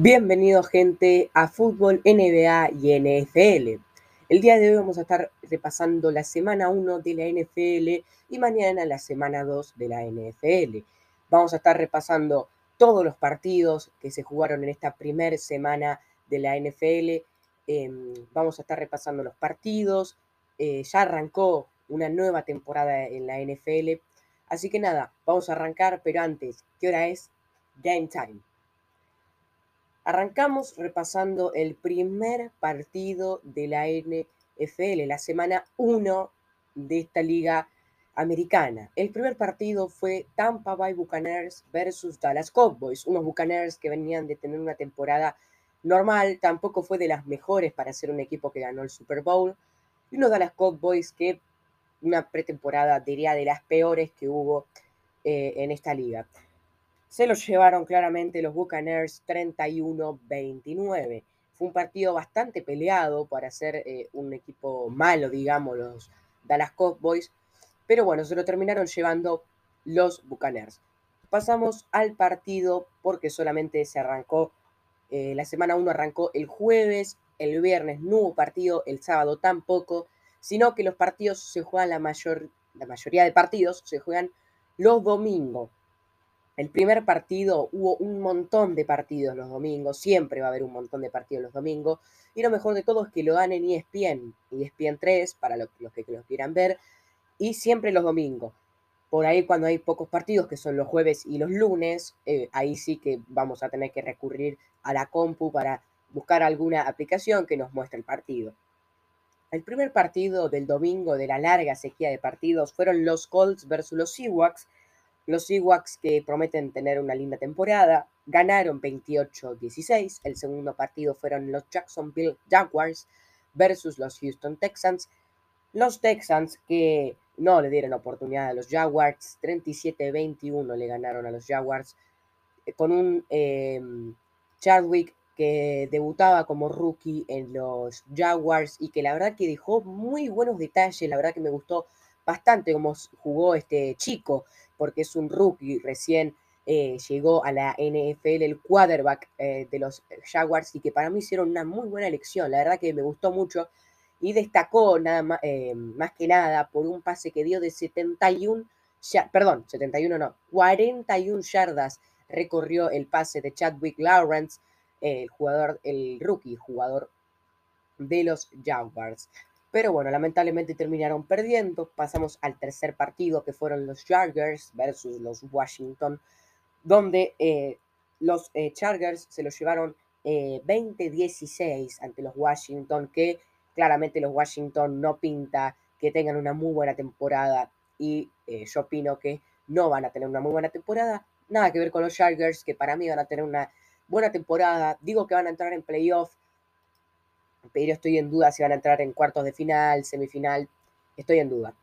Bienvenido gente a fútbol, NBA y NFL. El día de hoy vamos a estar repasando la semana 1 de la NFL y mañana la semana 2 de la NFL. Vamos a estar repasando todos los partidos que se jugaron en esta primera semana de la NFL. Em, vamos a estar repasando los partidos. Eh, ya arrancó una nueva temporada en la NFL. Así que nada, vamos a arrancar, pero antes, ¿qué hora es? Game time. Arrancamos repasando el primer partido de la NFL, la semana 1 de esta liga americana. El primer partido fue Tampa Bay Buccaneers versus Dallas Cowboys, unos Buccaneers que venían de tener una temporada normal, tampoco fue de las mejores para ser un equipo que ganó el Super Bowl, y unos Dallas Cowboys que una pretemporada diría de las peores que hubo eh, en esta liga. Se lo llevaron claramente los Buccaneers 31-29. Fue un partido bastante peleado para ser eh, un equipo malo, digamos, los Dallas Cowboys. Pero bueno, se lo terminaron llevando los Buccaneers. Pasamos al partido porque solamente se arrancó, eh, la semana 1 arrancó el jueves, el viernes no hubo partido, el sábado tampoco, sino que los partidos se juegan, la, mayor, la mayoría de partidos se juegan los domingos. El primer partido, hubo un montón de partidos los domingos, siempre va a haber un montón de partidos los domingos, y lo mejor de todo es que lo dan en ESPN, ESPN 3, para los, que los quieran ver, y siempre los domingos. Por ahí cuando hay pocos partidos, que son los jueves y los lunes, eh, ahí sí que vamos a tener que recurrir a la compu para buscar alguna aplicación que nos muestre el partido. El primer partido del domingo de la larga sequía de partidos fueron los Colts versus los Seahawks, los Seahawks que prometen tener una linda temporada ganaron 28-16. El segundo partido fueron los Jacksonville Jaguars versus los Houston Texans. Los Texans que no le dieron oportunidad a los Jaguars, 37-21 le ganaron a los Jaguars eh, con un em, Chadwick que debutaba como rookie en los Jaguars y que la verdad que dejó muy buenos detalles, la verdad que me gustó bastante cómo jugó este chico porque es un rookie, recién eh, llegó a la NFL, el quarterback eh, de los Jaguars, y que para mí hicieron una muy buena elección. La verdad que me gustó mucho y destacó nada más, eh, más que nada por un pase que dio de 71, perdón, 71 no, 41 yardas recorrió el pase de Chadwick Lawrence, el jugador, el rookie jugador de los Jaguars. Pero bueno, lamentablemente terminaron perdiendo. Pasamos al tercer partido que fueron los Chargers versus los Washington, donde eh, los eh, Chargers se los llevaron 20-16 eh, ante los Washington, que claramente los Washington no pinta que tengan una muy buena temporada y yo opino que no van a tener una muy buena temporada. Nada que ver con los Chargers, que para mí van a tener una buena temporada. Digo que van a entrar en playoff pero estoy en duda si van a entrar en cuartos de final, semifinal, estoy en duda.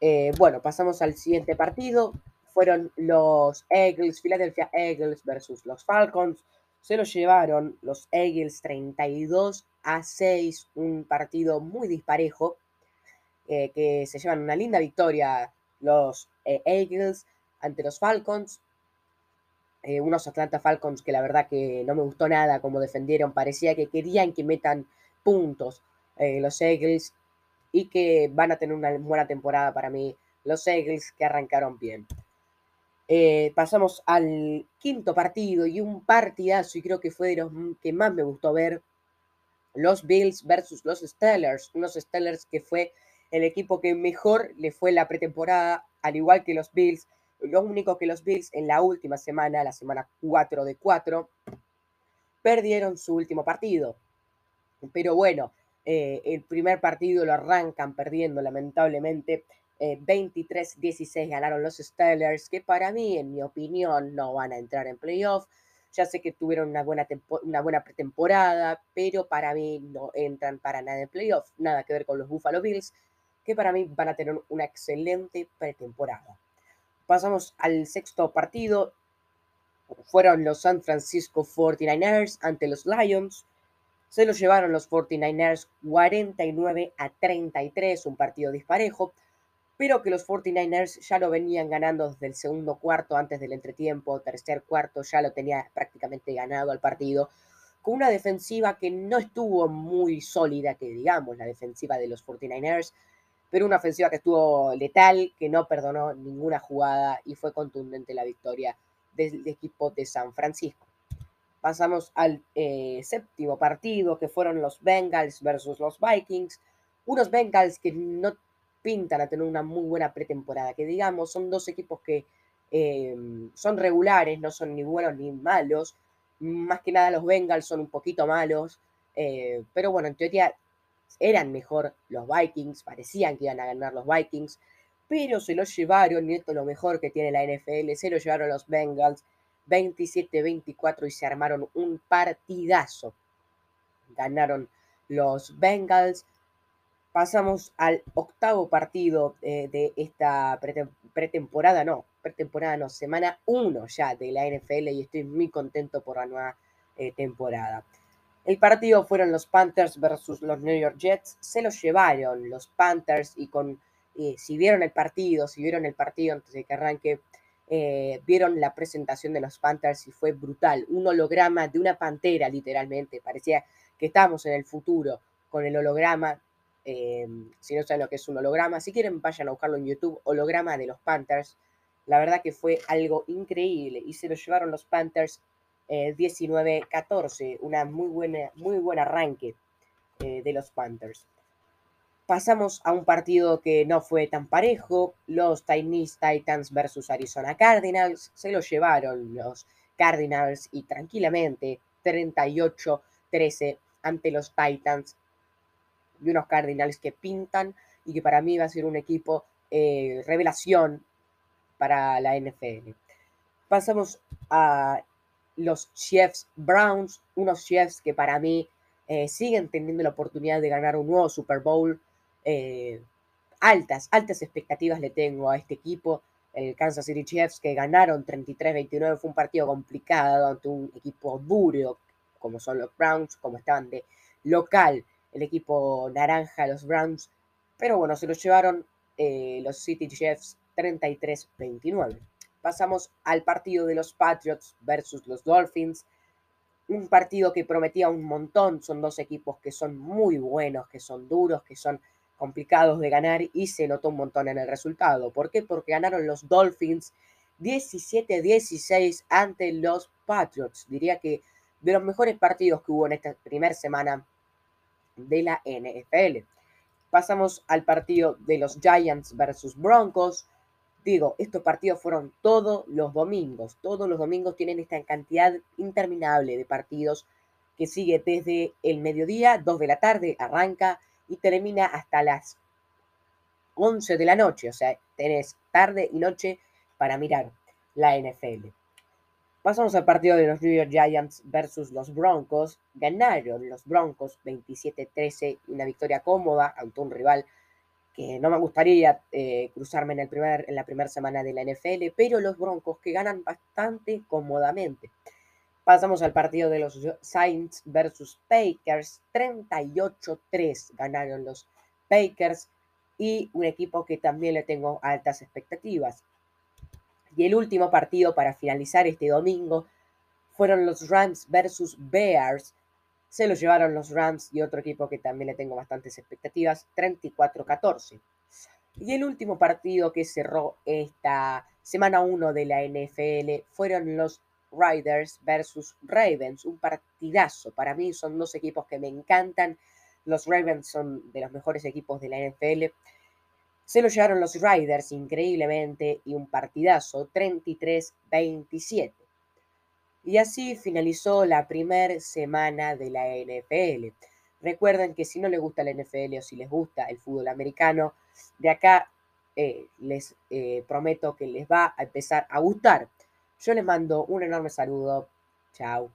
Eh, bueno, pasamos al siguiente partido. Fueron los Eagles, Philadelphia Eagles versus los Falcons. Se lo llevaron los Eagles 32 a 6, un partido muy disparejo, eh, que se llevan una linda victoria los eh, Eagles ante los Falcons. Eh, unos Atlanta Falcons que la verdad que no me gustó nada como defendieron, parecía que querían que metan puntos eh, los Eagles y que van a tener una buena temporada para mí. Los Eagles que arrancaron bien. Eh, pasamos al quinto partido y un partidazo y creo que fue de los que más me gustó ver. Los Bills versus los Steelers, unos Steelers que fue el equipo que mejor le fue la pretemporada, al igual que los Bills, lo único que los Bills en la última semana, la semana 4 de 4, perdieron su último partido. Pero bueno, eh, el primer partido lo arrancan perdiendo lamentablemente. 23-16 eh, ganaron los Steelers, que para mí, en mi opinión, no van a entrar en playoff. Ya sé que tuvieron una buena, una buena pretemporada, pero para mí no entran para nada en playoff. Nada que ver con los Buffalo Bills, que para mí van a tener una excelente pretemporada. Pasamos al sexto partido. Fueron los San Francisco 49ers ante los Lions. Se lo llevaron los 49ers 49 a 33, un partido disparejo. pero que los 49ers ya lo venían ganando desde el segundo cuarto, antes del entretiempo, tercer cuarto, ya lo tenía prácticamente ganado al partido, con una defensiva que no estuvo muy sólida, que digamos, la defensiva de los 49ers, pero una ofensiva que estuvo letal, que no perdonó ninguna jugada y fue contundente la victoria del equipo de San Francisco. Pasamos al eh, séptimo partido, que fueron los Bengals versus los Vikings. Unos Bengals que no pintan a tener una muy buena pretemporada, que digamos, son dos equipos que eh, son regulares, no son ni buenos ni malos. Más que nada los Bengals son un poquito malos, eh, pero bueno, en teoría eran mejor los Vikings, parecían que iban a ganar los Vikings, pero se los llevaron, y esto es lo mejor que tiene la NFL, se lo llevaron los Bengals 27-24 y se armaron un partidazo. Ganaron los Bengals pasamos al octavo partido eh, de esta pretemporada, no, pretemporada no, semana 1 ya de la NFL y estoy muy contento por la nueva eh, temporada. El partido fueron los Panthers versus los New York Jets, se los llevaron los Panthers y con, eh, si vieron el partido, si vieron el partido antes de que arranque, vieron la presentación de los Panthers y fue brutal, un holograma de una pantera literalmente, parecía que estábamos en el futuro con el holograma Em, si no saben lo que es un holograma, si quieren vayan a buscarlo en YouTube, holograma de los Panthers. La verdad que fue algo increíble y se lo llevaron los Panthers 19-14, eh, una muy buena, muy buen arranque eh, de los Panthers. Pasamos a un partido que no fue tan parejo, los Titans Titans versus Arizona Cardinals, se lo llevaron los Cardinals y tranquilamente 38-13 ante los Titans y unos Cardinals que pintan y que para mí va a ser un equipo eh, revelación para la NFL. Pasamos a los Chiefs Browns, unos Chiefs que para mí eh, siguen teniendo la oportunidad de ganar un nuevo Super Bowl. Eh, altas, altas expectativas le tengo a este equipo. El Kansas City Chiefs que ganaron 33-29 fue un partido complicado ante un equipo duro como son los Browns, como estaban de local el equipo naranja, los Browns. Pero bueno, se los llevaron eh, los City Chiefs 33-29. Pasamos al partido de los Patriots versus los Dolphins. Un partido que prometía un montón. Son dos equipos que son muy buenos, que son duros, que son complicados de ganar y se notó un montón en el resultado. ¿Por qué? Porque ganaron los Dolphins 17-16 ante los Patriots. Diría que de los mejores partidos que hubo en esta primera semana de la NFL. Pasamos al partido de los Giants versus Broncos. Digo, estos partidos fueron todos los domingos. Todos los domingos tienen esta cantidad interminable de partidos que sigue desde el mediodía, 2 de la tarde, arranca y termina hasta las 11 de la noche. O sea, tenés tarde y noche para mirar la NFL. Pasamos al partido de los New York Giants versus los Broncos. Ganaron los Broncos 27-13, una victoria cómoda ante un rival que no me gustaría eh, cruzarme en, el primer, en la primera semana de la NFL, pero los Broncos que ganan bastante cómodamente. Pasamos al partido de los Saints versus Packers. 38-3 ganaron los Packers y un equipo que también le tengo altas expectativas. Y el último partido para finalizar este domingo fueron los Rams versus Bears. Se lo llevaron los Rams y otro equipo que también le tengo bastantes expectativas, 34-14. Y el último partido que cerró esta semana 1 de la NFL fueron los Riders versus Ravens, un partidazo. Para mí son dos equipos que me encantan. Los Ravens son de los mejores equipos de la NFL. Se lo llevaron los Riders increíblemente y un partidazo 33-27. Y así finalizó la primera semana de la NFL. Recuerden que si no les gusta la NFL o si les gusta el fútbol americano, de acá eh, les eh, prometo que les va a empezar a gustar. Yo les mando un enorme saludo. Chao.